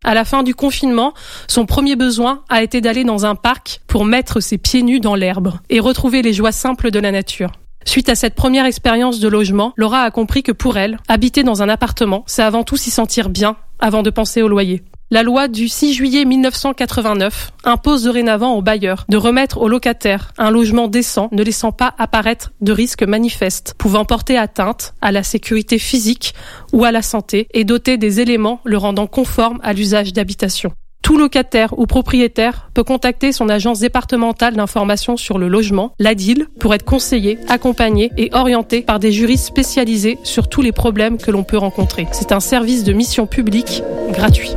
À la fin du confinement, son premier besoin a été d'aller dans un parc pour mettre ses pieds nus dans l'herbe et retrouver les joies simples de la nature. Suite à cette première expérience de logement, Laura a compris que pour elle, habiter dans un appartement, c'est avant tout s'y sentir bien avant de penser au loyer. La loi du 6 juillet 1989 impose dorénavant aux bailleurs de remettre aux locataires un logement décent ne laissant pas apparaître de risques manifestes pouvant porter atteinte à la sécurité physique ou à la santé et doter des éléments le rendant conforme à l'usage d'habitation. Tout locataire ou propriétaire peut contacter son agence départementale d'information sur le logement, l'ADIL, pour être conseillé, accompagné et orienté par des juristes spécialisés sur tous les problèmes que l'on peut rencontrer. C'est un service de mission publique gratuit.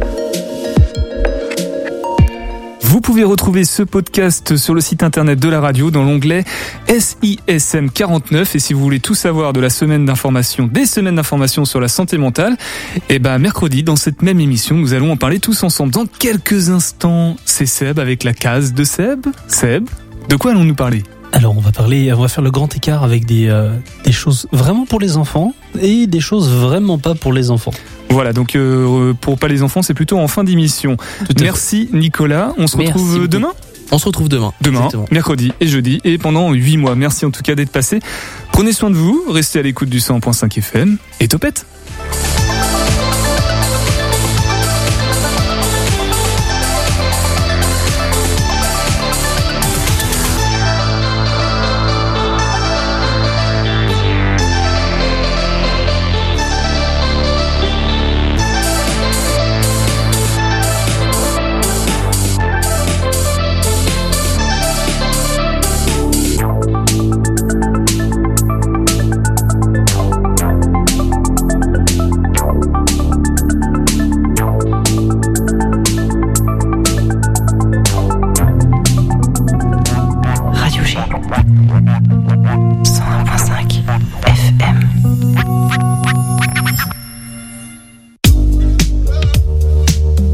Vous pouvez retrouver ce podcast sur le site internet de la radio dans l'onglet SISM 49 et si vous voulez tout savoir de la semaine d'information, des semaines d'information sur la santé mentale, et eh ben mercredi dans cette même émission, nous allons en parler tous ensemble dans quelques instants. C'est Seb avec la case de Seb. Seb, de quoi allons-nous parler? Alors on va parler, on va faire le grand écart avec des, euh, des choses vraiment pour les enfants et des choses vraiment pas pour les enfants. Voilà, donc euh, pour pas les enfants, c'est plutôt en fin d'émission. Merci Nicolas, on se retrouve demain on se retrouve demain. Demain, mercredi et jeudi, et pendant 8 mois. Merci en tout cas d'être passé. Prenez soin de vous, restez à l'écoute du 100.5 FM, et topette